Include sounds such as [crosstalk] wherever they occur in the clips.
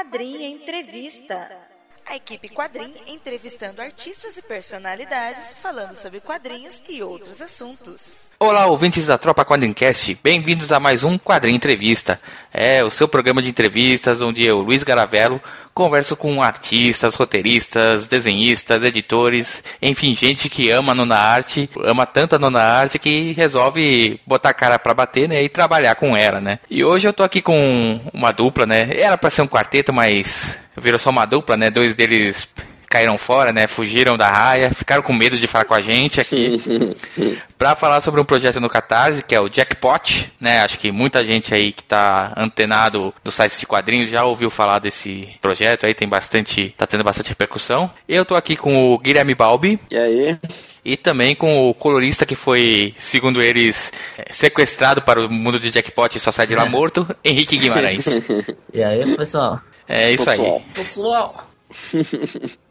Quadrinha Entrevista. A equipe Quadrim entrevistando artistas e personalidades, falando sobre quadrinhos e outros assuntos. Olá, ouvintes da Tropa Quadrincast, bem-vindos a mais um Quadrinho Entrevista. É o seu programa de entrevistas onde eu, Luiz Garavello, converso com artistas, roteiristas, desenhistas, editores, enfim, gente que ama a nona arte, ama tanto a nona arte que resolve botar a cara pra bater, né, e trabalhar com ela, né. E hoje eu tô aqui com uma dupla, né, era pra ser um quarteto, mas virou só uma dupla, né, dois deles caíram fora, né? Fugiram da raia, ficaram com medo de falar com a gente aqui [laughs] para falar sobre um projeto no Catarse, que é o Jackpot, né? Acho que muita gente aí que tá antenado no site de quadrinhos já ouviu falar desse projeto aí, tem bastante, tá tendo bastante repercussão. Eu tô aqui com o Guilherme Balbi. E aí? E também com o colorista que foi, segundo eles, sequestrado para o mundo de Jackpot e só sai de lá [laughs] morto, Henrique Guimarães. [laughs] E aí, pessoal? É isso Pessoal. aí. Pessoal!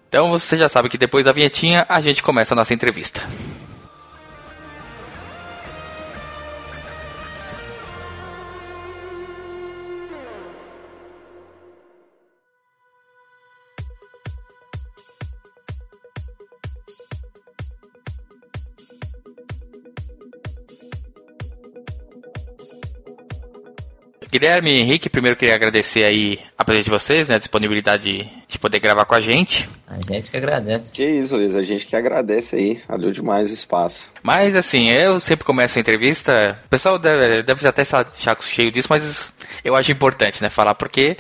Então você já sabe que depois da vinhetinha a gente começa a nossa entrevista. Guilherme e Henrique, primeiro queria agradecer aí a presença de vocês, né, a disponibilidade de, de poder gravar com a gente. A gente que agradece. Que isso, Luiz, a gente que agradece aí, valeu demais o espaço. Mas assim, eu sempre começo a entrevista, o pessoal deve, deve até estar chaco cheio disso, mas eu acho importante, né, falar, porque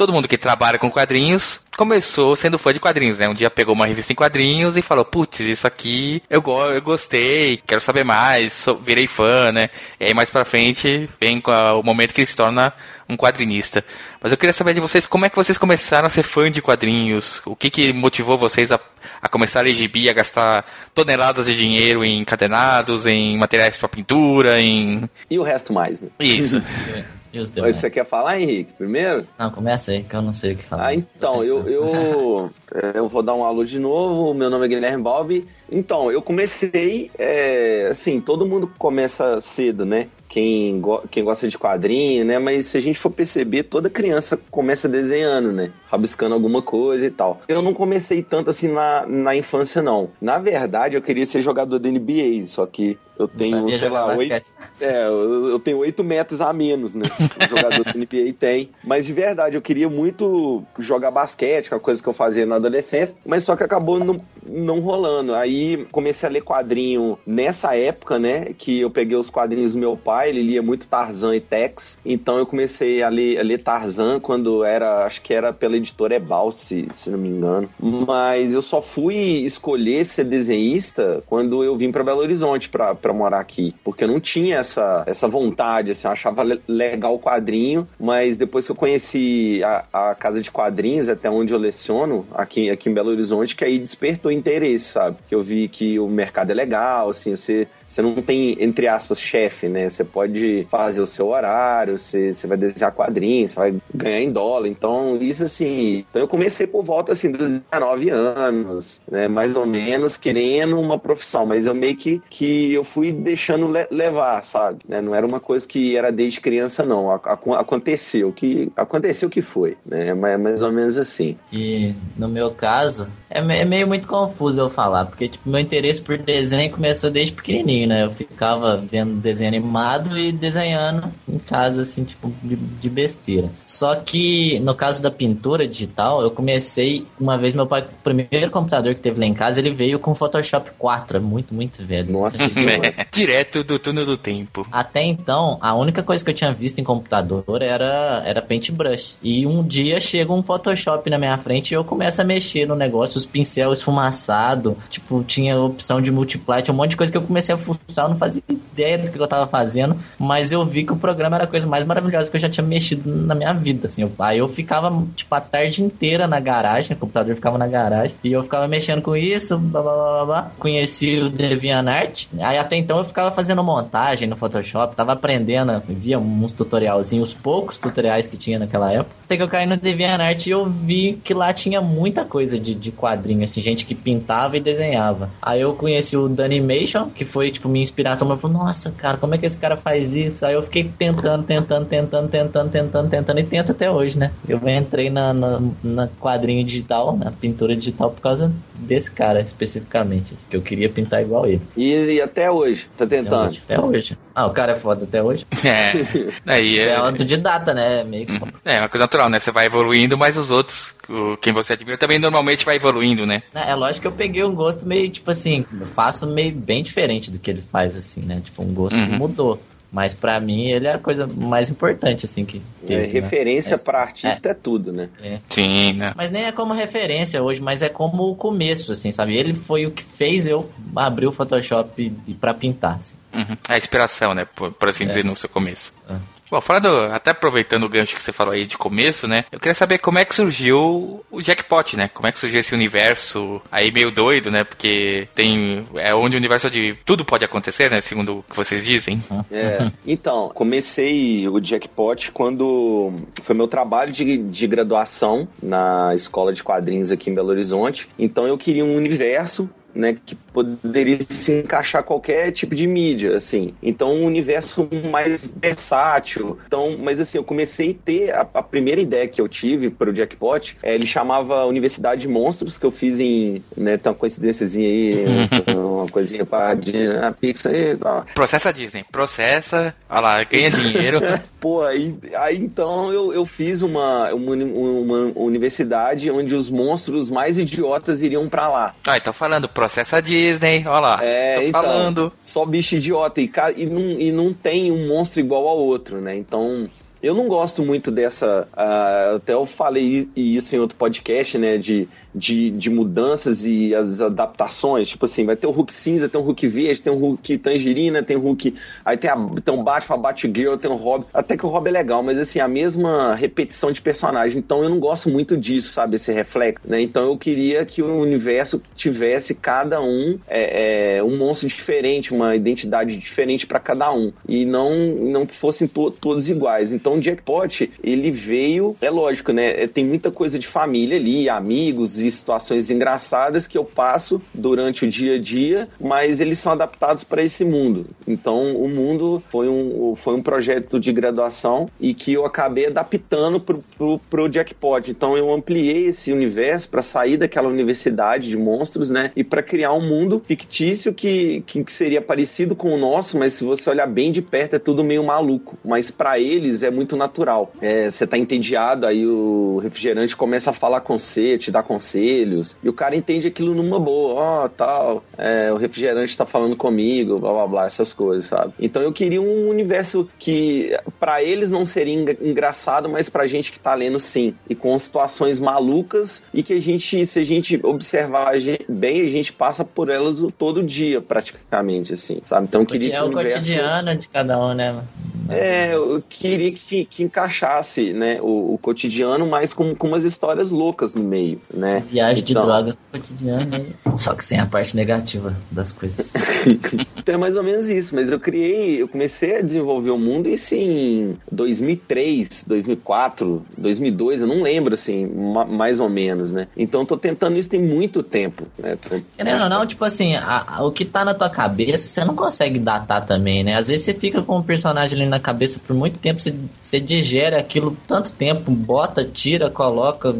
todo mundo que trabalha com quadrinhos começou sendo fã de quadrinhos, né? Um dia pegou uma revista em quadrinhos e falou, putz, isso aqui eu, go eu gostei, quero saber mais, sou- virei fã, né? E aí mais pra frente vem o momento que ele se torna um quadrinista. Mas eu queria saber de vocês, como é que vocês começaram a ser fã de quadrinhos? O que que motivou vocês a, a começar a ler gibi, a gastar toneladas de dinheiro em encadenados, em materiais para pintura, em... E o resto mais, né? Isso. [laughs] Os Mas? Você quer falar, Henrique, primeiro? Não, começa aí, que eu não sei o que falar. Ah, então, eu, eu, [laughs] eu vou dar um alô de novo. Meu nome é Guilherme Balbi. Então, eu comecei, é, assim, todo mundo começa cedo, né? Quem, go- quem gosta de quadrinho, né? Mas se a gente for perceber, toda criança começa desenhando, né? Rabiscando alguma coisa e tal. Eu não comecei tanto assim na, na infância, não. Na verdade, eu queria ser jogador da NBA, só que eu tenho, sei lá, oito, é, eu, eu tenho 8 metros a menos, né? O jogador do NBA [laughs] tem. Mas de verdade, eu queria muito jogar basquete, que é uma coisa que eu fazia na adolescência, mas só que acabou não, não rolando. Aí comecei a ler quadrinho nessa época, né? Que eu peguei os quadrinhos do meu pai, ele lia muito Tarzan e Tex. Então eu comecei a ler, a ler Tarzan quando era, acho que era pela editora Ebal, se, se não me engano. Mas eu só fui escolher ser desenhista quando eu vim para Belo Horizonte pra morar aqui. Porque eu não tinha essa, essa vontade, assim, eu achava le- legal o quadrinho, mas depois que eu conheci a, a casa de quadrinhos, até onde eu leciono, aqui, aqui em Belo Horizonte, que aí despertou interesse, sabe? Que eu vi que o mercado é legal, assim, você, você não tem, entre aspas, chefe, né? Você pode fazer o seu horário, você, você vai desenhar quadrinhos, você vai ganhar em dólar. Então, isso assim. Então eu comecei por volta assim dos 19 anos, né? Mais ou menos, querendo uma profissão, mas eu meio que, que eu fui deixando le- levar, sabe? Né? Não era uma coisa que era desde criança, não. Aconteceu que aconteceu que foi, né? É mais, ou menos assim. E no meu caso, é, é meio muito confuso eu falar, porque tipo, meu interesse por desenho começou desde pequenininho, né? Eu ficava vendo desenho animado e desenhando em casa, assim, tipo, de, de besteira. Só que no caso da pintura digital, eu comecei, uma vez meu pai, o primeiro computador que teve lá em casa, ele veio com Photoshop 4, é muito, muito velho. Nossa senhora. [laughs] Direto do túnel do tempo. Até então, a única coisa que eu tinha visto em computador era, era Paintbrush. E um dia chega um Photoshop na minha frente e eu começo a mexer no negócio, os pincel esfumaçado, tipo, tinha opção de multiply, tinha um monte de coisa que eu comecei a eu não fazia ideia do que eu tava fazendo, mas eu vi que o programa era a coisa mais maravilhosa que eu já tinha mexido na minha vida, assim. Eu- aí eu ficava, tipo, a tarde inteira na garagem, o computador ficava na garagem, e eu ficava mexendo com isso, blá blá blá, blá. Conheci o DeviantArt, aí até então eu ficava fazendo montagem no Photoshop, tava aprendendo, via uns tutorialzinhos, os poucos tutoriais que tinha naquela época. Até que eu caí no DeviantArt e eu vi que lá tinha muita coisa de, de quadrinho, assim, gente que pintava e desenhava. Aí eu conheci o Danimation, que foi, tipo, minha inspiração, eu falei, nossa, cara, como é que esse cara faz isso? Aí eu fiquei tentando, tentando, tentando, tentando, tentando, tentando e tento até hoje, né? Eu entrei na, na, na quadrinho digital, na pintura digital por causa desse cara especificamente, que eu queria pintar igual ele. E, e até hoje, tá tentando? Até hoje, até hoje. Ah, o cara é foda até hoje. [laughs] É. Aí Isso é é, autodidata, né? Meio que... é uma coisa natural, né? Você vai evoluindo, mas os outros, quem você admira, também normalmente vai evoluindo, né? É lógico que eu peguei um gosto meio, tipo assim, eu faço meio bem diferente do que ele faz, assim, né? Tipo, um gosto que Uhum. mudou. Mas pra mim ele é a coisa mais importante, assim, que É, teve. né? referência Essa- pra artista é. tudo, né? É. Sim, né? Mas nem é como referência hoje, mas é como o começo, assim, sabe? Ele foi o que fez eu abrir o Photoshop e- pra pintar, assim. Uhum. A inspiração, né? Por, por assim dizer, no seu começo. É. Bom, fora do, até aproveitando o gancho que você falou aí de começo, né? Eu queria saber como é que surgiu o Jackpot, né? Como é que surgiu esse universo aí meio doido, né? Porque tem. É onde o universo de tudo pode acontecer, né? Segundo o que vocês dizem. É. Então, comecei o Jackpot quando foi meu trabalho de, de graduação na escola de quadrinhos aqui em Belo Horizonte. Então eu queria um universo né, que poderia se encaixar qualquer tipo de mídia, assim. Então, um universo mais versátil. Então, mas assim, eu comecei a ter a, a primeira ideia que eu tive para o Jackpot, é, ele chamava Universidade de Monstros, que eu fiz em, né, tem uma coincidênciazinha aí, [laughs] uma coisinha para a Pixar e tal. Processa a Disney. Processa, olha lá, ganha dinheiro. [laughs] Pô, aí, aí então eu, eu fiz uma, uma, uma universidade onde os monstros mais idiotas iriam pra lá. Ah, tô falando, processa a Disney, olha lá. É, tô então, falando. Só bicho idiota. E, e, não, e não tem um monstro igual ao outro, né? Então. Eu não gosto muito dessa. ah, até eu falei isso em outro podcast, né? De, de, de mudanças e as adaptações. Tipo assim, vai ter o Hulk cinza, tem o Hulk verde, tem o Hulk tangerina, tem o Hulk. Aí tem, a, tem o Batman, a Batgirl, tem o Robin. Até que o Robin é legal, mas assim, a mesma repetição de personagem. Então eu não gosto muito disso, sabe? Esse reflexo, né? Então eu queria que o universo tivesse cada um é, é, um monstro diferente, uma identidade diferente para cada um. E não, não que fossem to- todos iguais. Então o Jackpot, ele veio, é lógico, né? é, Tem muita coisa de família ali, amigos e situações engraçadas que eu passo durante o dia a dia, mas eles são adaptados para esse mundo. Então o mundo foi um, foi um projeto de graduação e que eu acabei adaptando pro, pro Jackpot. Então eu ampliei esse universo para sair daquela universidade de monstros, né? E para criar um mundo fictício que, que, que seria parecido com o nosso, mas se você olhar bem de perto é tudo meio maluco. Mas para eles é muito natural. É, você tá entediado, aí o refrigerante começa a falar com você, te dar conselhos, e o cara entende aquilo numa boa, ó, tal, é, o refrigerante tá falando comigo, blá blá blá, essas coisas, sabe? Então eu queria um universo que para eles não seria engraçado, mas pra gente que tá lendo sim, e com situações malucas e que a gente, se a gente observar bem, a gente passa por elas o- todo dia, praticamente, assim, sabe? Então eu queria É o universo- cotidiano de cada um, né? mano? é, eu queria que, que encaixasse, né, o, o cotidiano, mas com, com umas histórias loucas no meio, né? Viagem de Então, droga cotidiana, né? só que sem a parte negativa das coisas. [laughs] Então é mais ou menos isso, mas eu criei, eu comecei a desenvolver o mundo isso em 2003, 2004, 2002, eu não lembro assim, ma- mais ou menos, né? Então eu tô tentando isso tem muito tempo, né? Tô- Querendo ou não, tipo assim, a- a- o que tá na tua cabeça, você não consegue datar também, né? Às vezes você fica com o personagem ali na cabeça por muito tempo, você, você digere aquilo tanto tempo, bota, tira, coloca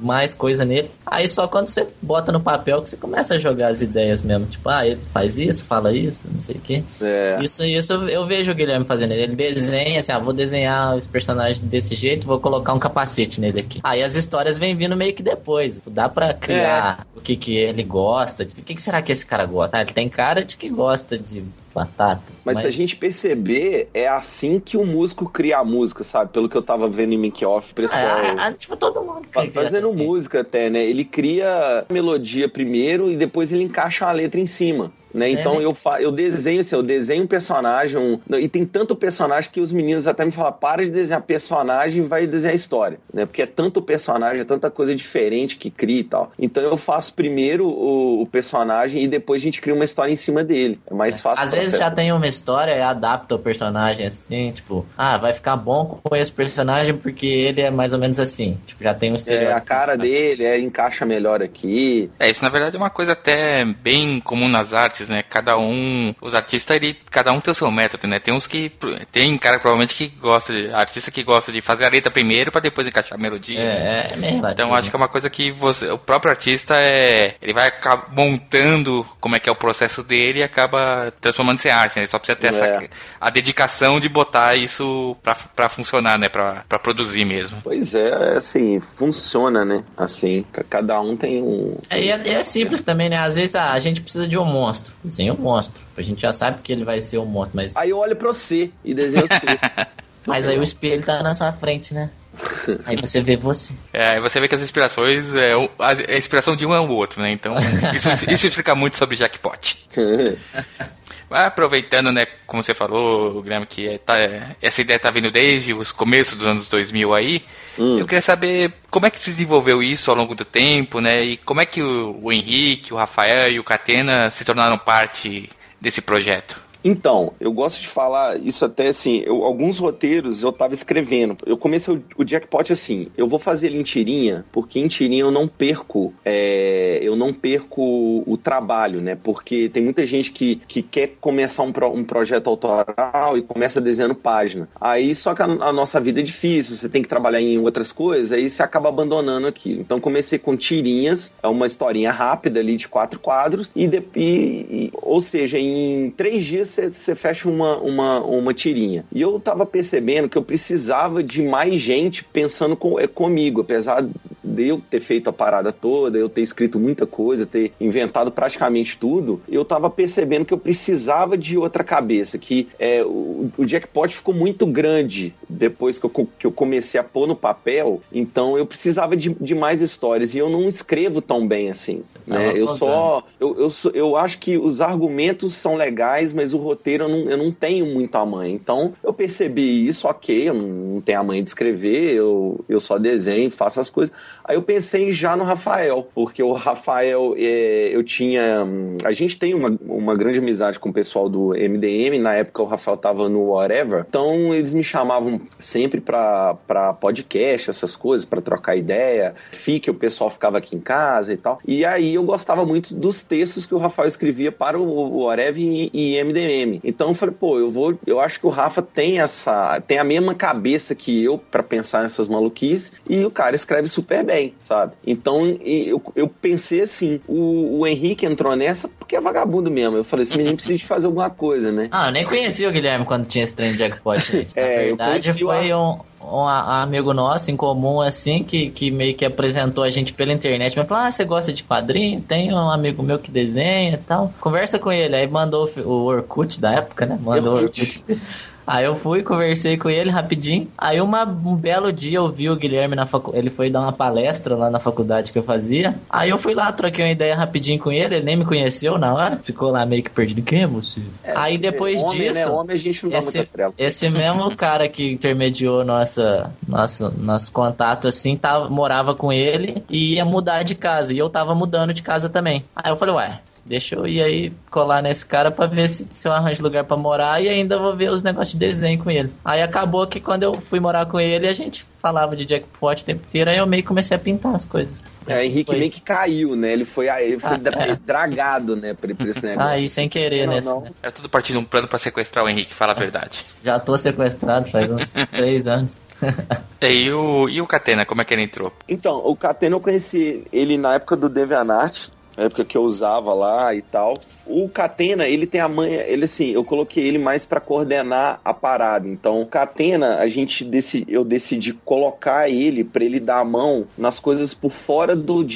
mais coisa nele. Aí só quando você bota no papel que você começa a jogar as ideias mesmo. Tipo, ah, ele faz isso, fala isso, não sei o quê. É. Isso, isso eu vejo o Guilherme fazendo. Ele desenha assim, ah, vou desenhar esse personagem desse jeito, vou colocar um capacete nele aqui. Aí as histórias vêm vindo meio que depois. Dá pra criar o que, que ele gosta. O que, que será que esse cara gosta? Ah, ele tem cara de que gosta de batata. Mas, se a gente perceber, é assim que o músico cria a música, sabe? Pelo que eu tava vendo em Make Off, pessoal. Ah, tipo, todo mundo Fazendo assim. música até, né? Ele cria a melodia primeiro e depois ele encaixa a letra em cima. Né? Então né? eu, fa eu desenho assim, eu desenho um personagem, um- e tem tanto personagem que os meninos até me falam, para de desenhar personagem e vai desenhar história, né? Porque é tanto personagem, é tanta coisa diferente que cria e tal. Então eu faço primeiro o, o personagem e depois a gente cria uma história em cima dele. É mais fácil. Às vezes já tem uma história e adapta o personagem assim, tipo, ah, vai ficar bom com esse personagem porque ele é mais ou menos assim. Tipo, já tem um É, estereótipo. a cara dele é, encaixa melhor aqui. É, isso na verdade é uma coisa até bem comum nas artes, diferentes, né? Cada um, os artistas, ele, cada um tem o seu método, né? Tem uns que, tem cara provavelmente que gosta, de, artista que gosta de fazer a letra primeiro para depois encaixar a melodia. É, é mesmo. Então acho que é uma coisa que você, o próprio artista é, ele vai montando como é que é o processo dele e acaba transformando-se em arte, né? Ele só precisa ter é. essa, a dedicação de botar isso para funcionar, né? Pra, pra produzir mesmo. Pois é, é, assim, funciona, né? Assim, cada um tem um... É, é, é simples também, né? Às vezes a gente precisa de um monstro. Desenha um monstro. A gente já sabe que ele vai ser um monstro, mas... Aí eu olho pra você e desenho você. [laughs] mas aí o espelho tá na sua frente, né? [laughs] Aí você vê você. É, você vê que as inspirações, é, a inspiração de um é o outro, né? Então, isso, isso explica muito sobre Jackpot. [laughs] Aproveitando, né, como você falou, Graham, que é, tá, essa ideia tá vindo desde os começos dos anos 2000 aí, hum. eu queria saber como é que se desenvolveu isso ao longo do tempo, né, e como é que o, o Henrique, o Rafael e o Catena se tornaram parte desse projeto. Então, eu gosto de falar isso até assim, eu, alguns roteiros eu tava escrevendo. Eu comecei o, o, jackpot assim, eu vou fazer ele em tirinha, porque em tirinha eu não perco, é, eu não perco o trabalho, né? Porque tem muita gente que, que quer começar um, pro, um projeto autoral e começa desenhando página. Aí só que a, a, nossa vida é difícil, você tem que trabalhar em outras coisas, aí você acaba abandonando aquilo. Então comecei com tirinhas, é uma historinha rápida ali de quatro quadros, e, de, e, e ou seja, em três dias você fecha uma, uma, uma tirinha. E eu tava percebendo que eu precisava de mais gente pensando com, é, comigo, apesar de eu ter feito a parada toda, eu ter escrito muita coisa, ter inventado praticamente tudo, eu tava percebendo que eu precisava de outra cabeça, que é, o, o jackpot ficou muito grande depois que eu, que eu comecei a pôr no papel, então eu precisava de, de mais histórias, e eu não escrevo tão bem assim, né? Eu só... Eu, eu, eu acho que os argumentos são legais, mas o roteiro eu não, eu não tenho muito a mãe. Então eu percebi isso, ok, eu não, tenho a mãe de escrever, eu, eu só desenho, faço as coisas. Aí eu pensei já no Rafael, porque o Rafael, é, eu tinha. A gente tem uma, uma grande amizade com o pessoal do MDM, na época o Rafael tava no Whatever, então eles me chamavam sempre pra, pra podcast, essas coisas, para trocar ideia. Fique, o pessoal ficava aqui em casa e tal. E aí eu gostava muito dos textos que o Rafael escrevia para o Whatever e, e MDM. Então eu falei, pô, eu vou, eu acho que o Rafa tem essa, tem a mesma cabeça que eu para pensar nessas maluquices e o cara escreve super bem, sabe? Então eu, eu pensei assim, o, o Henrique entrou nessa porque é vagabundo mesmo. Eu falei, esse menino precisa de fazer alguma coisa, né? Ah, eu nem conhecia o Guilherme quando tinha esse trem de jackpot. Né? é, Na verdade, foi o... um um amigo nosso em comum, assim, que, que meio que apresentou a gente pela internet. Mas falou: Ah, você gosta de quadrinho? Tem um amigo meu que desenha e tal. Conversa com ele. Aí mandou o Orkut da época, né? Mandou o Orkut. Aí eu fui, conversei com ele rapidinho. Aí uma, um belo dia eu vi o Guilherme na faculdade. Ele foi dar uma palestra lá na faculdade que eu fazia. Aí eu fui lá, troquei uma ideia rapidinho com ele. Ele nem me conheceu na hora. Ficou lá meio que perdido. Quem é você? É, aí depois homem, disso. Né? Homem, a gente não dá esse, esse mesmo [laughs] cara que intermediou nossa, nossa, nosso contato assim, tava, morava com ele e ia mudar de casa. E eu tava mudando de casa também. Aí eu falei, ué, Deixa eu ir aí colar nesse cara pra ver se, se eu arranjo lugar pra morar e ainda vou ver os negócios de desenho com ele. Aí acabou que quando eu fui morar com ele, a gente falava de jackpot o tempo inteiro, aí eu meio que comecei a pintar as coisas. É, o Henrique foi... meio que caiu, né? Ele foi, ele foi ah, é. dragado, né, por, por esse [laughs] negócio. Aí, sem querer, né? É tudo partindo um plano pra sequestrar o Henrique, fala a verdade. [laughs] Já tô sequestrado faz uns [laughs] três anos. e, o, e o Catena, como é que ele entrou? Então, o Catena eu conheci ele na época do DeviantArt, na época que eu usava lá e tal. O Catena, ele tem a manha, ele assim, eu coloquei ele mais para coordenar a parada. Então, o Catena, a gente decidi, eu decidi colocar ele para ele dar a mão nas coisas por fora do,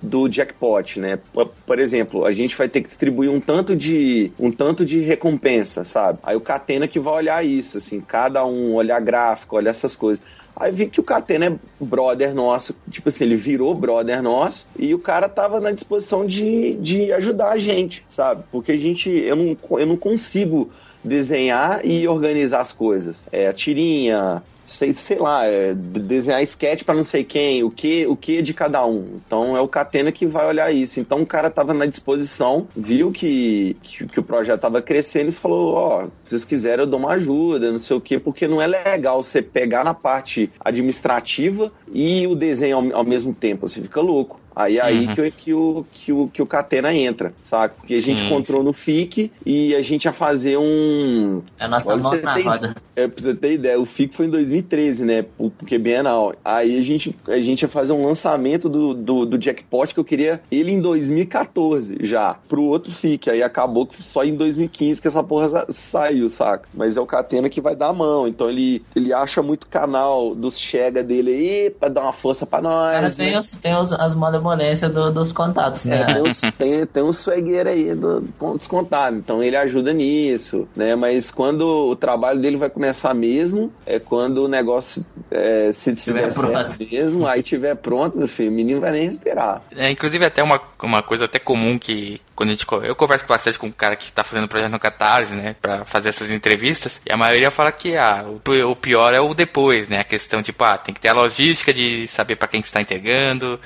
do jackpot, né? Por, por, exemplo, a gente vai ter que distribuir um tanto de um tanto de recompensa, sabe? Aí o Catena que vai olhar isso, assim, cada um olhar gráfico, olhar essas coisas. Aí vi que o Catena é brother nosso, tipo assim, ele virou brother nosso e o cara tava na disposição de, de ajudar a gente, sabe? Porque a gente, eu não, eu não consigo desenhar e organizar as coisas. É, a tirinha, sei, sei lá, é, desenhar sketch para não sei quem, o que, o que de cada um. Então é o Catena que vai olhar isso. Então o cara tava na disposição, viu que, que, que o projeto tava crescendo e falou: Ó, oh, se vocês quiserem eu dou uma ajuda, não sei o que, porque não é legal você pegar na parte administrativa e o desenho ao, ao mesmo tempo, você fica louco. Aí é aí uhum. que, que, o, que, o, que o Catena entra, sabe? Porque a gente sim, encontrou sim. no FIC e a gente ia fazer um. É a nossa mão na roda. É, pra você ter ideia, o FIC foi em 2013, né? Porque Bienal. Aí a gente, a gente ia fazer um lançamento do, do, do Jackpot que eu queria ele em 2014 já, pro outro FIC. Aí acabou que só em 2015 que essa porra saiu, saca? Mas é o Catena que vai dar a mão. Então ele, ele acha muito canal dos Chega dele aí pra dar uma força pra nós. Cara, tem, né? os, tem os, as malemolências do, dos contatos, né? É, tem, uns, tem, tem um swagger aí do, dos contatos. Então ele ajuda nisso, né? Mas quando o trabalho dele vai começar mesmo, é quando o negócio é, se, se der certo mesmo, aí tiver pronto, meu filho, o menino vai nem respirar. É, inclusive até uma, uma coisa até comum que quando a gente eu converso bastante com um cara que tá fazendo projeto no Catarse, né, para fazer essas entrevistas, e a maioria fala que ah, o, o pior é o depois, né, a questão tipo, ah, tem que ter a logística de saber para quem está entregando,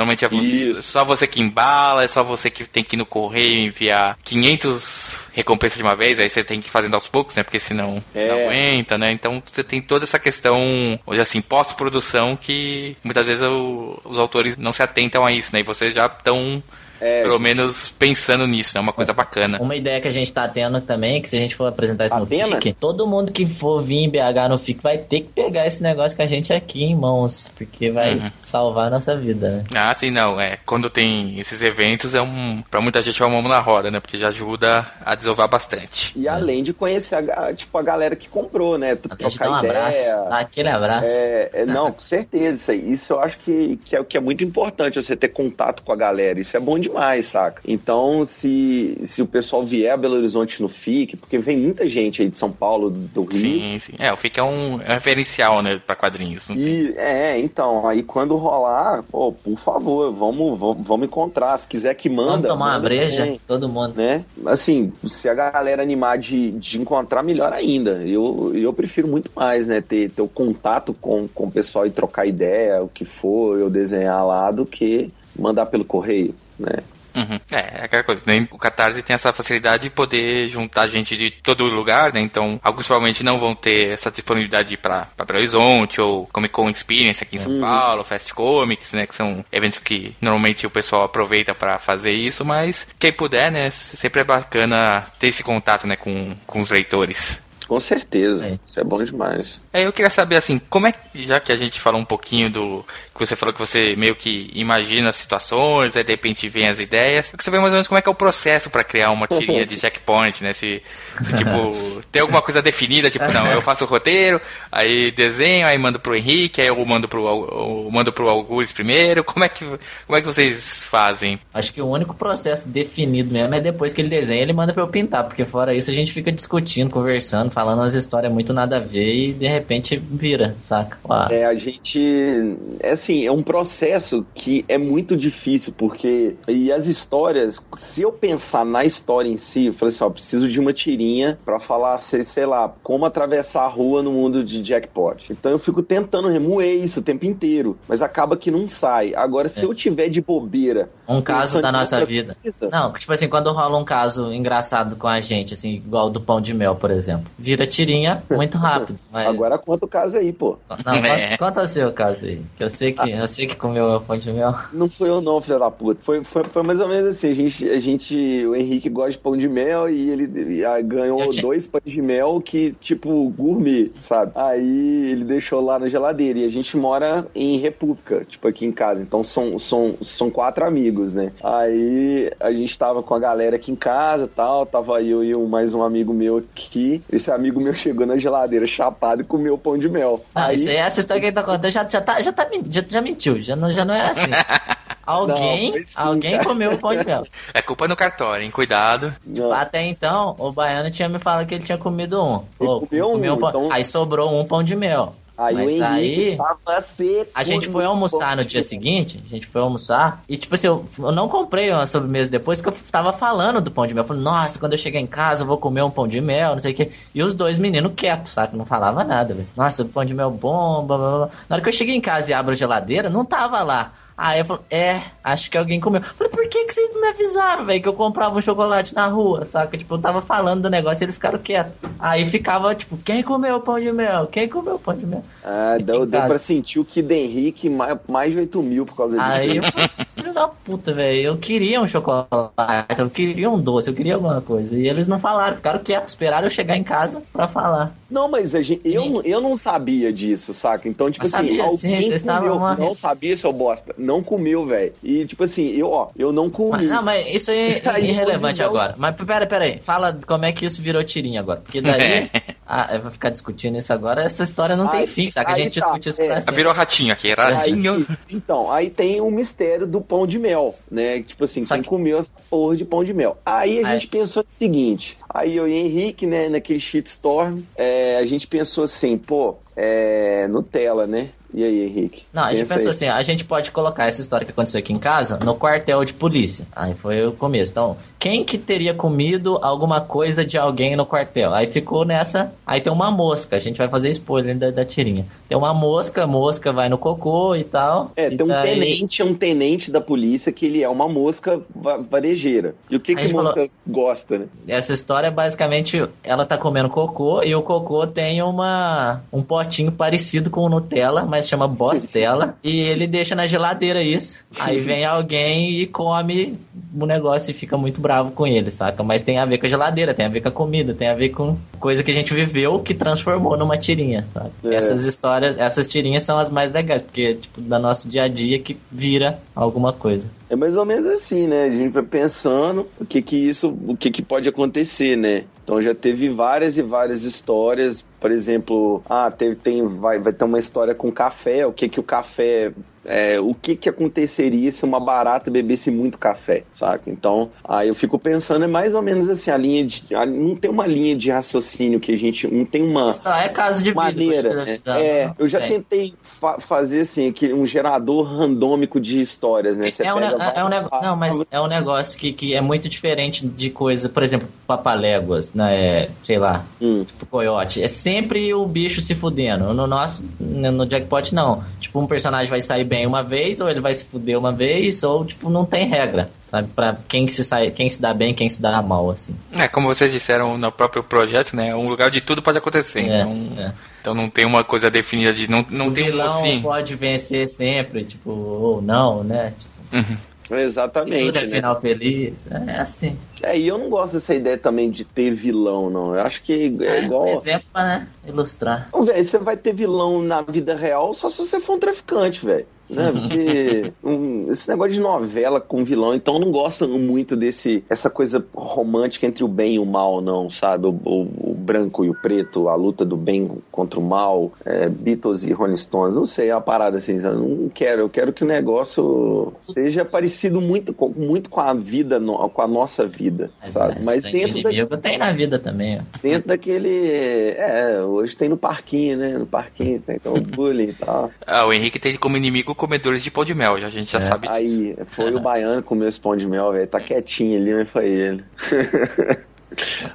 Normalmente é você, só você que embala, é só você que tem que ir no correio enviar 500 recompensas de uma vez, aí você tem que ir fazendo aos poucos, né? Porque senão é. você não aguenta, né? Então você tem toda essa questão, hoje assim, pós-produção que muitas vezes o, os autores não se atentam a isso, né? E vocês já estão é, Pelo gente... menos pensando nisso, é né? uma coisa bacana. Uma ideia que a gente tá tendo também, é que se a gente for apresentar isso no FIC, todo mundo que for vir em BH no FIC vai ter que pegar esse negócio com a gente aqui em mãos, porque vai uhum. salvar a nossa vida, né? Ah, sim, não. É, quando tem esses eventos, é um. Pra muita gente é uma mão na roda, né? Porque já ajuda a desovar bastante. E além de conhecer a, tipo, a galera que comprou, né? Tu trocar um ideia. Abraço. aquele abraço. É, é, não, com certeza. Isso, isso eu acho que, que, é, que é muito importante você ter contato com a galera. Isso é bom demais demais, saca? Então, se, se o pessoal vier a Belo Horizonte no FIC, porque vem muita gente aí de São Paulo, do Rio. Sim, sim. É, o FIC é um, é referencial, né, pra quadrinhos. E, é, então, aí quando rolar, pô, por favor, vamos, vamos, vamos encontrar. Se quiser que manda. Vamos tomar manda uma breja, também, todo mundo. Né? Assim, se a galera animar de, de encontrar, melhor ainda. Eu, eu prefiro muito mais, né, ter, ter o contato com, com o pessoal e trocar ideia, o que for, eu desenhar lá, do que mandar pelo correio né? Uhum. É, é aquela coisa, né? O Catarse tem essa facilidade de poder juntar gente de todo lugar, né? Então, alguns provavelmente não vão ter essa disponibilidade para Belo Horizonte ou Comic Con Experience aqui em São uhum. Paulo, Fast Comics, né? Que são eventos que normalmente o pessoal aproveita para fazer isso, mas quem puder, né? Sempre é bacana ter esse contato, né? Com, com os leitores. Com certeza, é. isso é bom demais. É, eu queria saber assim, como é que, já que a gente falou um pouquinho do que você falou que você meio que imagina as situações, aí de repente vem as ideias, eu queria saber mais ou menos como é que é o processo para criar uma tirinha de [laughs] checkpoint, né? Se, se, tipo, tem alguma coisa definida, tipo, não, eu faço o roteiro, aí desenho, aí mando pro Henrique, aí eu mando pro, eu mando pro Augusto primeiro, como é que como é que vocês fazem? Acho que o único processo definido mesmo é depois que ele desenha, ele manda para eu pintar, porque fora isso a gente fica discutindo, conversando, falando umas histórias muito nada a ver e de repente vira, saca? Uau. É, a gente. É assim, é um processo que é muito difícil, porque. E as histórias, se eu pensar na história em si, eu falei assim, ó, preciso de uma tirinha para falar, sei, sei lá, como atravessar a rua no mundo de jackpot. Então eu fico tentando remoer isso o tempo inteiro, mas acaba que não sai. Agora, se é. eu tiver de bobeira. Um caso da nossa vida. Coisa, não, tipo assim, quando rola um caso engraçado com a gente, assim, igual do pão de mel, por exemplo vira tirinha muito rápido. [laughs] Mas... Agora conta o caso aí, pô. Não, [laughs] é. conta, conta o seu caso aí. Que eu sei que, eu sei que comeu pão de mel. Não foi eu não, filho da puta. Foi, foi, foi mais ou menos assim. A gente, a gente, o Henrique gosta de pão de mel e ele ah, ganhou tinha... dois pães de mel que, tipo, gourmet, sabe? Aí ele deixou lá na geladeira. E a gente mora em República, tipo, aqui em casa. Então são, são, são quatro amigos, né? Aí a gente tava com a galera aqui em casa tal. Tava eu e mais um amigo meu aqui. Esse amigo meu chegou na geladeira chapado e comeu pão de mel. Ah, aí... isso aí, essa história que ele tá contando já, já, tá, já, tá, já, já mentiu, já não, já não é assim. [laughs] Alguém, não, sim, alguém comeu o pão de mel. [laughs] É culpa no cartório, hein? Cuidado. Não. Até então, o baiano tinha me falado que ele tinha comido um. Ele comeu um, um pão... então... Aí sobrou um pão de mel. Aí Mas aí, seco, a gente foi almoçar no dia seguinte, a gente foi almoçar, e tipo assim, eu, eu, não comprei uma sobremesa depois, porque eu tava falando do pão de mel. Eu falei, nossa, quando eu chegar em casa eu vou comer um pão de mel, não sei o quê. E os dois meninos quietos, sabe? Não falava nada, velho. Nossa, pão de mel bom, blá, blá, blá. Na hora que eu cheguei em casa e abro a geladeira, não tava lá. Aí eu falei, é, acho que alguém comeu. Eu falei, por que, que vocês não me avisaram, velho, que eu comprava um chocolate na rua, saca? Tipo, eu tava falando do negócio e eles ficaram quietos. Aí ficava, tipo, quem comeu o pão de mel? Quem comeu o pão de mel? Ah, deu, deu pra sentir o que Henrique mais, mais de 8 mil por causa disso. Aí eu falei, filho da puta, velho. Eu queria um chocolate, eu queria um doce, eu queria alguma coisa. E eles não falaram, ficaram quietos, esperaram eu chegar em casa pra falar. Não, mas gente, eu, eu não sabia disso, saca? Então, tipo Eu assim, sabia, alguém sim, comeu, uma- não sabia, seu bosta, não comeu, velho. E, tipo assim, eu, ó, eu não comi. Mas, não, mas isso aí é [laughs] Aí, irrelevante não- agora. Mas pera, pera aí. Fala como é que isso virou tirinha agora. Porque daí. [laughs] ah, eu vou ficar discutindo isso agora. Essa história não tem Aí- fim, saca? A aí gente tá, discute isso é. pra sempre. Virou ratinho aqui, ratinho. Aí, então, aí tem o mistério do pão de mel, né? Tipo assim, Só quem que- comeu essa porra de pão de mel. Aí a Aí- gente pensou o seguinte, aí eu e Henrique, né, naquele shitstorm, é, a gente pensou assim, pô, é, Nutella, né? E aí, Henrique? Não, a gente pensou aí. assim, a gente pode colocar essa história que aconteceu aqui em casa no quartel de polícia. Aí foi o começo. Então, quem que teria comido alguma coisa de alguém no quartel? Aí ficou nessa. Aí tem uma mosca, a gente vai fazer spoiler da, da tirinha. Tem uma mosca, mosca vai no cocô e tal. É, e tem um daí- tenente, um tenente da polícia que ele é uma mosca va- varejeira. E o que A que gente mosca falou- gosta, né? Essa história é basicamente ela tá comendo cocô e o cocô tem uma um potinho parecido com o Nutella, mas chama Bostela [laughs] e ele deixa na geladeira isso. Aí vem alguém e come o negócio e fica muito bravo com ele, saca? Mas tem a ver com a geladeira, tem a ver com a comida, tem a ver com coisa que a gente viveu que transformou numa tirinha, sabe? É. Essas histórias, essas tirinhas são as mais legais, porque tipo da nosso dia a dia que vira alguma coisa. É mais ou menos assim, né? A gente vai pensando o que que isso, o que que pode acontecer, né? Então já teve várias e várias histórias, por exemplo, ah, teve, tem, vai, vai ter uma história com café, o que que o café, é, o que que aconteceria se uma barata bebesse muito café, saca? Então, aí eu fico pensando, é mais ou menos assim, a linha de, a- não tem uma linha de raciocínio que a gente, não tem uma Isso é caso de vida, maneira, de né? É, não eu já tem. tentei fa- fazer assim, um gerador randômico de histórias, né? Você É um, é um não, mas é um negócio que, que é muito diferente de coisa, por exemplo, papaléguas, né? Sei lá, Hum. tipo coiote. É sempre o bicho se fudendo. No nosso, no no Jackpot, não. Tipo, um personagem vai sair bem uma vez, ou ele vai se fuder uma vez, ou tipo, não tem regra, sabe? Pra quem que se sai, quem se dá bem, quem se dá mal, assim. É, como vocês disseram no próprio projeto, né? Um lugar de tudo pode acontecer. É, então, é. então não tem uma coisa definida de. Não, não o tem um vilão assim. pode vencer sempre, tipo, ou não, né? Tipo, Uhum. Exatamente. tudo é né? final feliz. É assim. É, e eu não gosto dessa ideia também de ter vilão, não. Eu acho que é, É, igual. um exemplo pra né, ilustrar. Velho, você vai ter vilão na vida real só se você for um traficante, velho. Né? Porque [laughs] um, esse negócio de novela com vilão, então eu não gosto muito desse essa coisa romântica entre o bem e o mal, não, sabe? O, o- o branco e o preto, a luta do bem contra o mal, é, Beatles e Rolling Stones, não sei, é uma parada assim, eu não quero, eu quero que o negócio seja parecido muito, com- muito com a vida, com a nossa vida, sabe? Mas tem dentro da, inimigo tem na vida também, ó. dentro daquele. É, hoje tem no parquinho, né? No parquinho tem então, o bullying e tal. Ah, o Henrique tem como inimigo comedores de pão de mel, já, a gente já É. sabe. Aí, foi o baiano que comeu esse pão de mel, velho. Tá quietinho ali, mas foi ele. [laughs]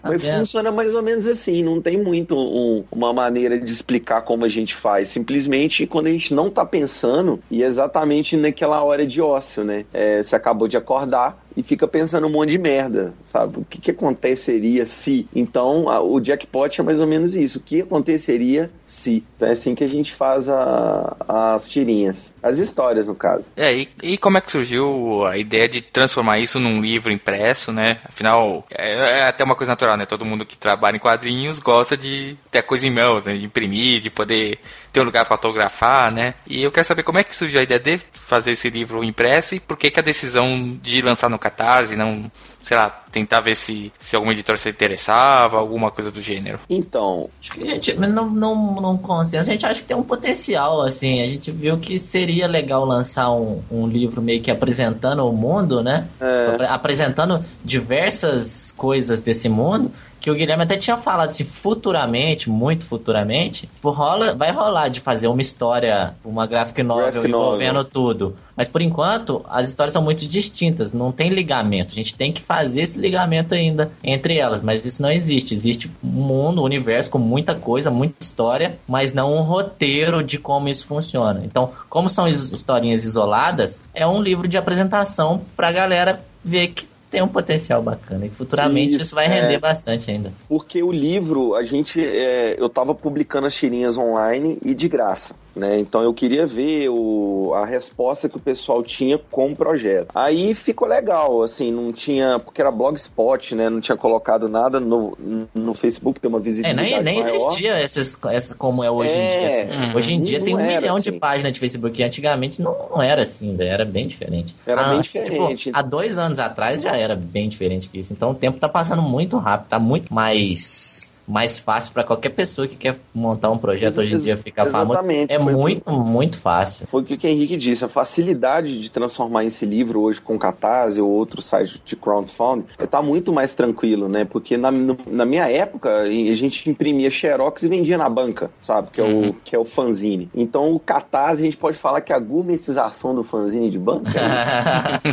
Mas funciona mais ou menos assim, não tem muito um- uma maneira de explicar como a gente faz. Simplesmente quando a gente não tá pensando, e é exatamente naquela hora de ócio, né? É, você acabou de acordar e fica pensando um monte de merda, sabe? O que, que aconteceria se? Então, a- o jackpot é mais ou menos isso. O que aconteceria se? Então é assim que a gente faz a- as tirinhas. As histórias, no caso. É, e, e como é que surgiu a ideia de transformar isso num livro impresso, né? Afinal, é, é até uma coisa natural, né? Todo mundo que trabalha em quadrinhos gosta de ter a coisa em mãos, né? De imprimir, de poder ter um lugar para autografar, né? E eu quero saber como é que surgiu a ideia de fazer esse livro impresso e por que, que a decisão de lançar no Catarse, não, sei lá, tentar ver se, se algum editor se interessava, alguma coisa do gênero. Então, Acho que a gente não, não, não consenso. A gente acha que tem um potencial, assim. A gente viu que seria legal lançar um, um livro meio que apresentando o mundo, né? É. Apre- Apresentando diversas coisas desse mundo. Que o Guilherme até tinha falado assim, futuramente, muito futuramente, tipo, rola, vai rolar de fazer uma história, uma graphic novel Graphic novel. envolvendo tudo. Mas por enquanto, as histórias são muito distintas, não tem ligamento. A gente tem que fazer esse ligamento ainda entre elas, mas isso não existe. Existe um mundo, um universo com muita coisa, muita história, mas não um roteiro de como isso funciona. Então, como são is- historinhas isoladas, é um livro de apresentação pra galera ver que tem um potencial bacana. E futuramente isso, Isso, vai é. render bastante ainda. Porque o livro, a gente. é, eu tava publicando as tirinhas online e de graça. Né? Então eu queria ver o, a resposta que o pessoal tinha com o projeto. Aí ficou legal, assim, não tinha, porque era blogspot, né? Não tinha colocado nada no, no Facebook, tem uma visibilidade É, nem, nem existia esses, essa, como é hoje em É, dia. assim. uhum. Hoje em dia tem um milhão de assim. páginas de Facebook. Antigamente não, não era assim, era bem diferente. Era Ah, bem tipo, diferente. há dois anos atrás já era bem diferente que isso. Então o tempo tá passando muito rápido, tá muito mais mais fácil para qualquer pessoa que quer montar um projeto Exa- hoje em dia ficar famoso. exatamente, É foi- muito, muito fácil. Foi o que o Henrique disse, a facilidade de transformar esse livro hoje com Catarse ou outro site de crowdfunding está muito mais tranquilo, né? Porque na, na minha época a gente imprimia xerox e vendia na banca, sabe? Que é, o, que é o fanzine. Então o Catarse a gente pode falar que a gourmetização do fanzine de banca é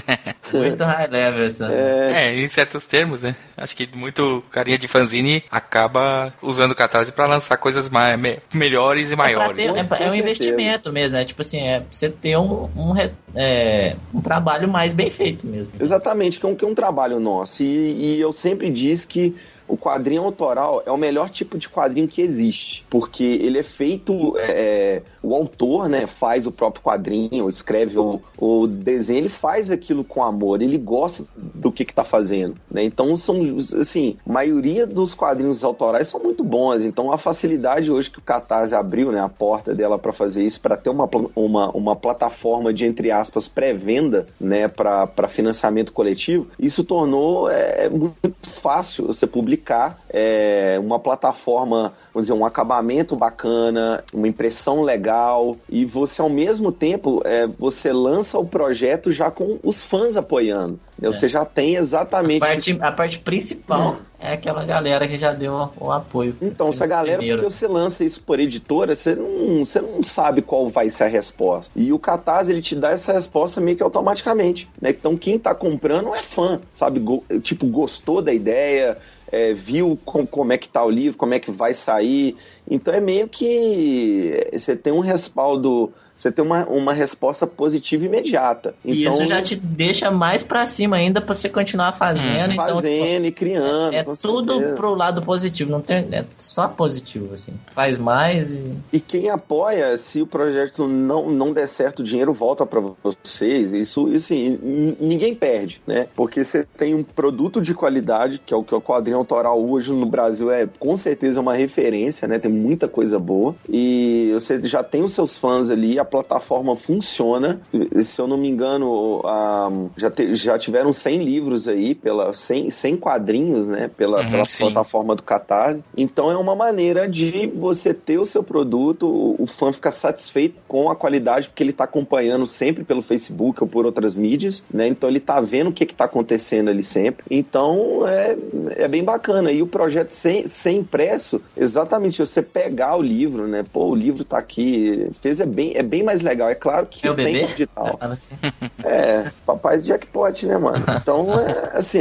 isso. [laughs] muito high level essa. É, em certos termos, né? Acho que muito carinha de fanzine acaba usando o Catarse pra lançar coisas mais, me- melhores e É, maiores. ter- é, é um certeza. investimento mesmo, né? Tipo assim, é pra você ter um, um, é, um trabalho mais bem feito mesmo. Exatamente, que é um, que é um trabalho nosso. E, e eu sempre disse que o quadrinho autoral é o melhor tipo de quadrinho que existe. Porque ele é feito. é, é, o autor né, faz o próprio quadrinho, escreve o, desenho, ele faz aquilo com amor, ele gosta do que está fazendo. Né? Então, são, assim, a maioria dos quadrinhos autorais são muito bons. Então, a facilidade hoje que o Catarse abriu né, a porta dela para fazer isso, para ter uma, uma, uma plataforma de, entre aspas, pré-venda né, para financiamento coletivo, isso tornou é, muito fácil você publicar é, uma plataforma, vamos dizer, um acabamento bacana, uma impressão legal, e você, ao mesmo tempo, é, você lança o projeto já com os fãs apoiando. né? Você já tem A exatamente. parte, a parte principal é aquela galera que já deu o, apoio. Então, essa galera, Primeiro. porque você lança isso por editora, você não, você não sabe qual vai ser a resposta. E o Catarse, ele te dá essa resposta meio que automaticamente, né? Então, quem tá comprando é fã, sabe? Go- tipo, gostou da ideia, é, viu com- como é que tá o livro, como é que vai sair. Então, é meio que você tem um respaldo, você tem uma, uma resposta positiva imediata. E Então, isso já te deixa mais pra cima ainda pra você continuar fazendo. Então, tipo, fazendo e criando. é com tudo certeza. pro lado positivo, não tem, é só positivo, assim. Faz mais e. E quem apoia, se o projeto não, não der certo, o dinheiro volta para vocês. Isso, assim, ninguém perde, né? Porque você tem um produto de qualidade, que é o que o quadrinho autoral hoje no Brasil é com certeza uma referência, né? Tem muita coisa boa. E você já tem os seus fãs ali, a plataforma funciona. Se eu não me engano, já, te- já tiveram 100 livros aí, pela 100, 100 quadrinhos, né? Pela, Uhum, pela sim. plataforma do Catarse. Então é uma maneira de você ter o seu produto, o- o fã ficar satisfeito com a qualidade, porque ele está acompanhando sempre pelo Facebook ou por outras mídias, né? Então ele tá vendo o que está acontecendo ali sempre. Então é, é bem bacana. E o projeto sem, sem impresso, exatamente você pegar o livro, né? Pô, o livro tá aqui, fez é bem, é bem mais legal. É claro que Meu tem bebê? digital. Assim. É, papai de jackpot, né, mano? Então, [laughs] é, assim,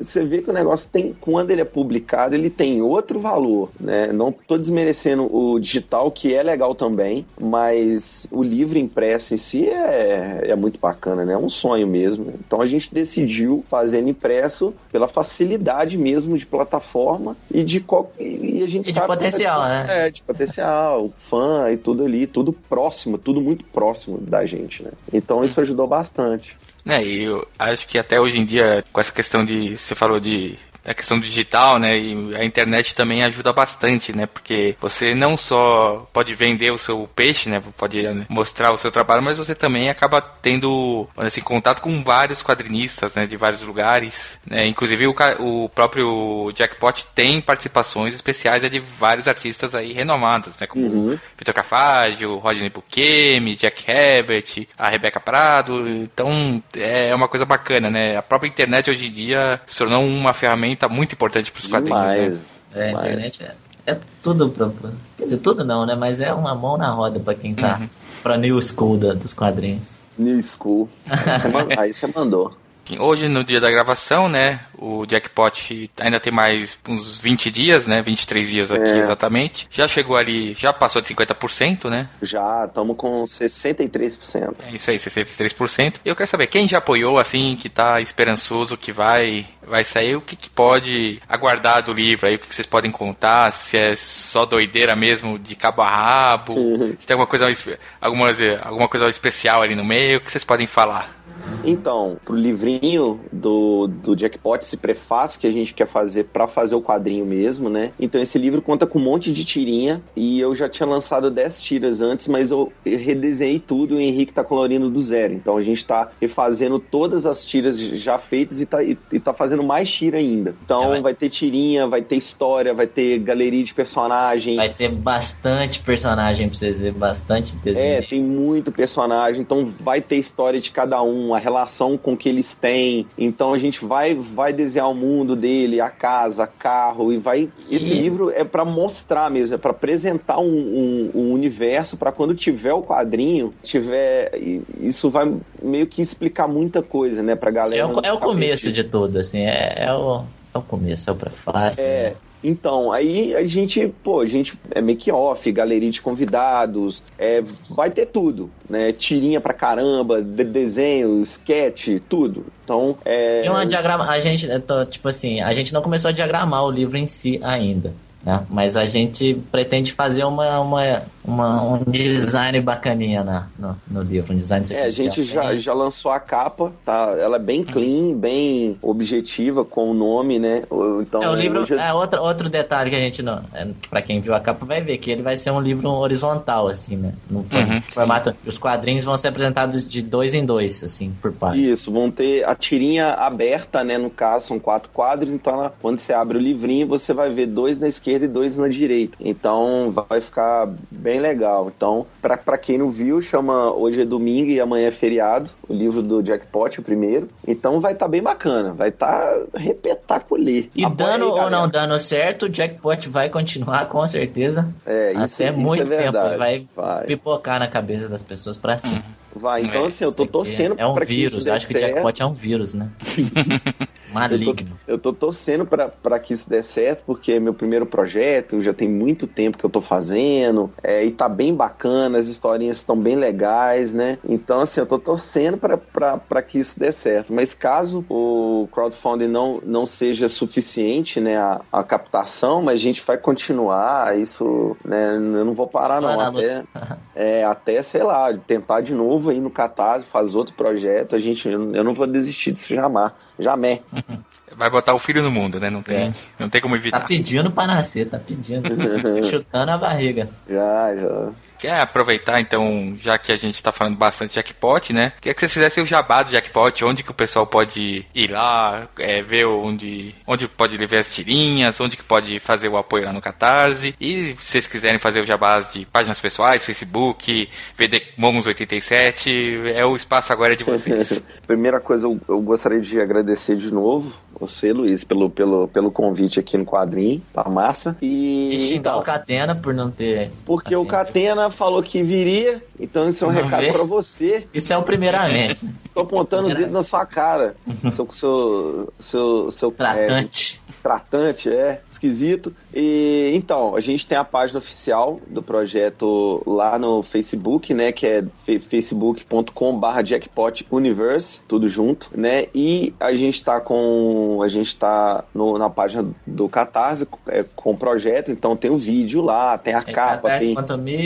você vê que o negócio tem, quando ele é publicado, ele tem outro valor, né? Não tô desmerecendo o digital, que é legal também, mas o livro impresso em si é, é muito bacana, né? É um sonho mesmo. Então a gente decidiu fazendo impresso pela facilidade mesmo de plataforma e de qual, e a gente E de sabe potencial, né? é, de potencial, fã e tudo ali, tudo próximo, tudo muito próximo da gente, né? Então isso ajudou bastante. É, e eu acho que até hoje em dia, com essa questão de. Você falou de. A questão digital, né? E a internet também ajuda bastante, né? Porque você não só pode vender o seu peixe, né? Pode né, mostrar o seu trabalho, mas você também acaba tendo assim, contato com vários quadrinistas, né? De vários lugares. Né? Inclusive o, o próprio Jackpot tem participações especiais né, de vários artistas aí renomados, né? Como Uhum. Vitor Cafágio, Rodney Bukemi, Jack Herbert, a Rebeca Prado. Então é uma coisa bacana, né? A própria internet hoje em dia se tornou uma ferramenta muito importante para os quadrinhos. Né? É, a internet é, é tudo pra, Quer dizer, tudo não, né? Mas é uma mão na roda pra quem tá pra new school da- dos quadrinhos. New School. [laughs] Aí você mandou. Hoje, no dia da gravação, né, O jackpot ainda tem mais uns 20 dias, né? 23 dias aqui É. exatamente. Já chegou ali, já passou de 50%, né? Já estamos com 63%. É isso aí, 63%. Eu quero saber, quem já apoiou, assim, que tá esperançoso que vai vai sair, o que, que pode aguardar do livro aí, o que, que vocês podem contar, se é só doideira mesmo de cabo a rabo, se tem alguma coisa, alguma, alguma coisa especial ali no meio, o que vocês podem falar? Então, pro livrinho do, do Jackpot, esse prefácio que a gente quer fazer pra fazer o quadrinho mesmo, né? Então esse livro conta com um monte de tirinha e eu já tinha lançado 10 tiras antes, mas eu redesenhei tudo e o Henrique tá colorindo do zero. Então a gente tá refazendo todas as tiras já feitas e tá, e, e tá fazendo mais tira ainda. Então É, vai- ter tirinha, vai ter história, vai ter galeria de personagem. Vai ter bastante personagem pra vocês verem, bastante É, desenho. tem muito personagem, então vai ter história de cada um, a relação com que eles têm. Então a gente vai vai desenhar o mundo dele, a casa, carro e vai. Esse E- livro é pra mostrar mesmo, é pra apresentar um, um- um universo para quando tiver o quadrinho, tiver isso vai meio que explicar muita coisa, né, pra Isso galera. é, o, é o começo de tudo, assim, é, é o, é o começo, é o prefácio. É. né? Então, aí a gente, pô, a gente é make off, galeria de convidados, é, vai ter tudo, né? Tirinha pra caramba, de- desenho, sketch, tudo. Então, é. E uma diagrama, a gente, tipo assim, a gente não começou a diagramar o livro em si ainda, né? Mas a gente pretende fazer uma, uma, uma- um design bacaninha na, no, no livro, um design É, a gente já, já lançou a capa, tá? Ela é bem clean, bem objetiva com o nome, né? Então, É, o livro, hoje- é outro, outro detalhe que a gente não. É, pra quem viu a capa vai ver que ele vai ser um livro horizontal, assim, né? No Uhum. formato. Os quadrinhos vão ser apresentados de dois em dois, assim, por parte. Isso, vão ter a tirinha aberta, né? No caso, são quatro quadros, então ela- quando você abre o livrinho, você vai ver dois na esquerda e dois na direita. Então vai ficar bem legal. Então, pra, pra quem não viu, chama Hoje é Domingo e Amanhã é Feriado, o livro do Jackpot, o primeiro. Então vai estar bem bacana, vai estar repetacular. E Apoia dando aí, ou não dando certo, o jackpot vai continuar com certeza. É, isso, até isso muito é verdade. tempo. Vai, vai. pipocar na cabeça das pessoas pra sempre. Vai, então É, assim, eu Isso tô torcendo É um pra que vírus, isso eu dê acho que o certo. jackpot é um vírus, né? [laughs] Eu tô, Maligno. eu tô torcendo pra- pra que isso dê certo, porque é meu primeiro projeto, já tem muito tempo que eu tô fazendo, é, e tá bem bacana, as historinhas estão bem legais, né? Então, assim, eu tô torcendo pra que isso dê certo. Mas caso o crowdfunding não, não seja suficiente, né, a, a captação, mas a gente vai continuar, isso, né, eu não vou parar não, até, [laughs] é, até, sei lá, tentar de novo aí no Catarse, fazer outro projeto, a gente, eu, eu não vou desistir disso jamais, jamais. Vai botar o filho no mundo, né? Não tem, É. não tem como Tá evitar. pedindo pra nascer, tá pedindo. [laughs] Chutando a barriga. Já, já. Quer aproveitar, então, já que a gente tá falando bastante de jackpot, né? Queria que vocês fizessem o jabá do jackpot, onde que o pessoal pode ir lá, é, ver onde, onde pode ver as tirinhas, onde que pode fazer o apoio lá no Catarse. E se vocês quiserem fazer o jabás de páginas pessoais, Facebook, VD Momos 87, é o espaço agora é de vocês. [laughs] Primeira coisa, eu, eu gostaria de agradecer de novo você, Luiz, pelo, pelo, pelo convite aqui no quadrinho, tá massa. E, E xingar então, o Catena por não ter. porque o Catena falou que viria, então isso é um Não recado pra você. Isso é o primeiramente. né? Tô apontando o dedo na sua cara. seu, seu, seu, seu é, Tratante. tratante, é, esquisito. E então, a gente tem a página oficial do projeto lá no Facebook, né, que é facebook.com/barra jackpot universe, tudo junto, né? E a gente tá com a gente tá no- na página do Catarse é, com o projeto, então tem o vídeo lá, tem a É capa, tem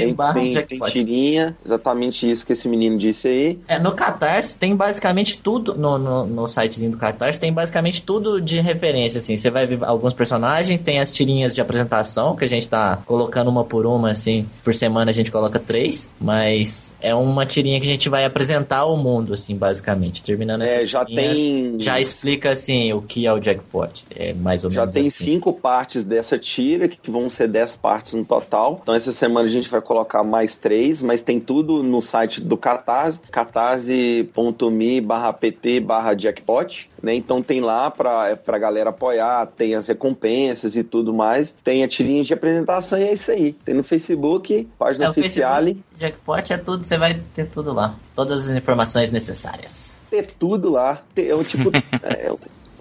tem, tem, tem jackpot. tirinha, exatamente isso que esse menino disse aí. É, no Catarse tem basicamente tudo, no, no, no sitezinho do Catarse tem basicamente tudo de referência, assim. Você vai ver alguns personagens, tem as tirinhas de apresentação, que a gente tá colocando uma por uma, assim. Por semana a gente coloca três, mas é uma tirinha que a gente vai apresentar ao mundo, assim, basicamente. Terminando É, essas já tirinhas, tem Já explica, assim, o que é o jackpot. É mais ou Já menos tem assim. cinco partes dessa tira, que vão ser dez partes no total. Então essa semana a gente vai colocar mais três, mas tem tudo no site do Catarse, catarse.me barra pt barra jackpot, né? Então tem lá pra, pra galera apoiar, tem as recompensas e tudo mais. Tem a tirinha de apresentação e é isso aí. Tem no Facebook, página É, oficial, Jackpot é tudo, você vai ter tudo lá. Todas as informações necessárias. ter tudo lá. Ter, é um tipo... [laughs] é,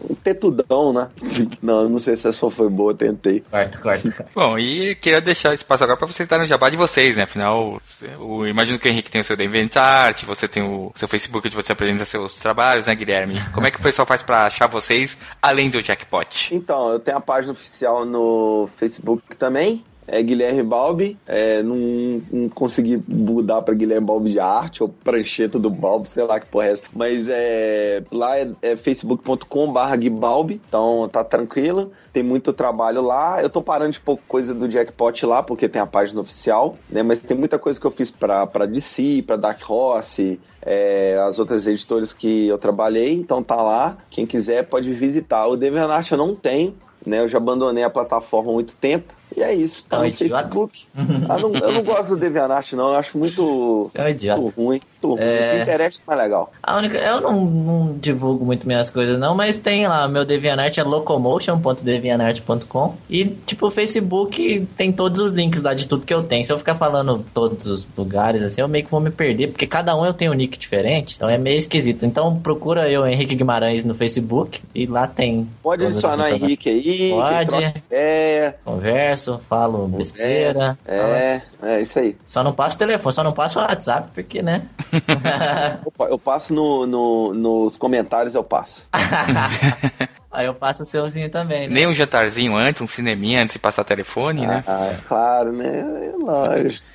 um tetudão, né? [laughs] Não, não sei se essa foi boa, tentei. Corta, corta. [laughs] Bom, e queria deixar espaço agora para vocês darem o jabá de vocês, né? Afinal, o, imagino que o Henrique tem o seu DeventArt, você tem o seu Facebook onde você apresenta seus trabalhos, né, Guilherme? Como é que o pessoal faz para achar vocês, além do jackpot? Então, eu tenho a página oficial no Facebook também, é Guilherme Balbi. É, não, não, consegui mudar para Guilherme Balbi de arte ou prancheta do Balbi, sei lá que porra é essa. Mas é, lá é, é facebook.com/barra Guibalbi, então tá tranquilo tem muito trabalho lá. Eu tô parando de pouco coisa do Jackpot lá, porque tem a página oficial, né? Mas tem muita coisa que eu fiz pra, pra DC, pra Dark Horse, é, as outras editoras que eu trabalhei, então tá lá. Quem quiser pode visitar. O DeviantArt eu não tenho, né? Eu já abandonei a plataforma há muito tempo. E é isso, tá, tá no Facebook. [laughs] ah, não, eu não gosto do DeviantArt, não. Eu acho muito, é um muito ruim. Muito é... ruim. Pinterest é mais legal. A única, eu não, não, divulgo muito minhas coisas, não, mas tem lá. Meu DeviantArt é locomotion.deviantart.com. E, tipo, o Facebook tem todos os links lá de tudo que eu tenho. Se eu ficar falando todos os lugares, assim, eu meio que vou me perder, porque cada um eu tenho um nick diferente. Então é meio esquisito. Então procura eu, Henrique Guimarães, no Facebook. E lá tem. Pode adicionar Henrique aí. Pode. É. Conversa converso, falo besteira. É, falo... é isso aí. Só não passo o telefone, só não passo o WhatsApp, porque, né? [laughs] eu passo no, no, nos comentários, eu passo. [laughs] Aí eu passo o seuzinho também, né? Nem um jantarzinho antes, um cineminha antes de passar telefone, né? ah, né? claro, né? É lógico.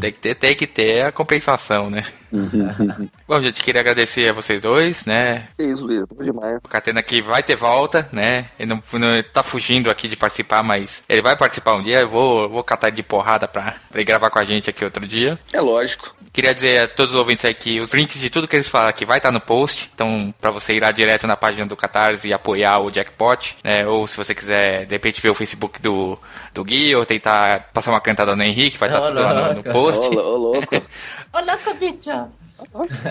Tem que ter, tem que ter a compensação, né? Uhum. Bom, gente, queria agradecer a vocês dois, né? Que isso, Luiz, muito demais. O Catena aqui vai ter volta, né? Ele não, não tá fugindo aqui de participar, mas ele vai participar um dia. Eu vou, vou catar de porrada pra, pra ele gravar com a gente aqui outro dia. É lógico. Queria dizer a todos os ouvintes aí que os links de tudo que eles falam aqui vai estar tá no post. Então, pra você ir lá direto na página do Catarse e apoiar o Jackpot, né? Ou se você quiser, de repente, ver o Facebook do, do Gui ou tentar passar uma cantada no Henrique, vai estar tá tudo lá no, no post. Ô, [laughs] ô louco. Ô, louco, bicho.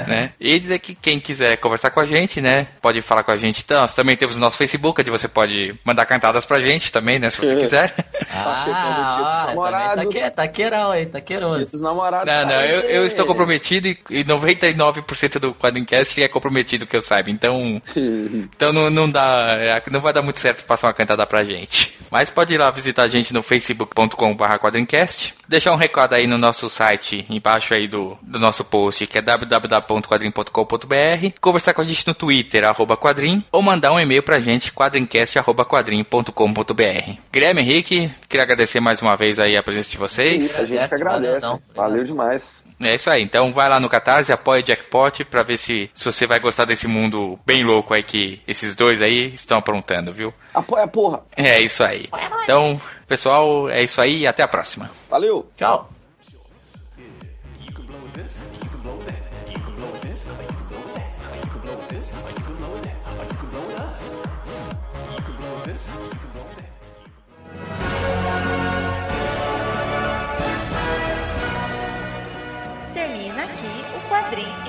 né? E dizer que quem quiser conversar com a gente, né? Pode falar com a gente. Então, nós também temos o nosso Facebook, onde você pode mandar cantadas pra gente também, né? Se você quiser. [laughs] Ah, ah tá, tá queirão aí, tá queiroso. namorados. Não, não, eu, eu estou comprometido e, e 99% do Quadrincast é comprometido, que eu saiba. Então, [laughs] então não, não dá, é, não vai dar muito certo passar uma cantada pra gente. Mas pode ir lá visitar a gente no facebook.com.br quadrincast. Deixar um recado aí no nosso site, embaixo aí do, do nosso post, que é www.quadrim.com.br, conversar com a gente no Twitter, arroba quadrim, ou mandar um e-mail pra gente, quadrincast.quadrim.com.br. Guilherme Henrique, queria agradecer mais uma vez aí a presença de vocês. Isso, a gente que agradece. Valeu demais. É isso aí. Então vai lá no Catarse, apoia o Jackpot pra ver se, se você vai gostar desse mundo bem louco aí que esses dois aí estão aprontando, viu? Apoia, porra! É isso aí. Então, pessoal, é isso aí e até a próxima. Valeu! Tchau! Termina aqui o quadrinho.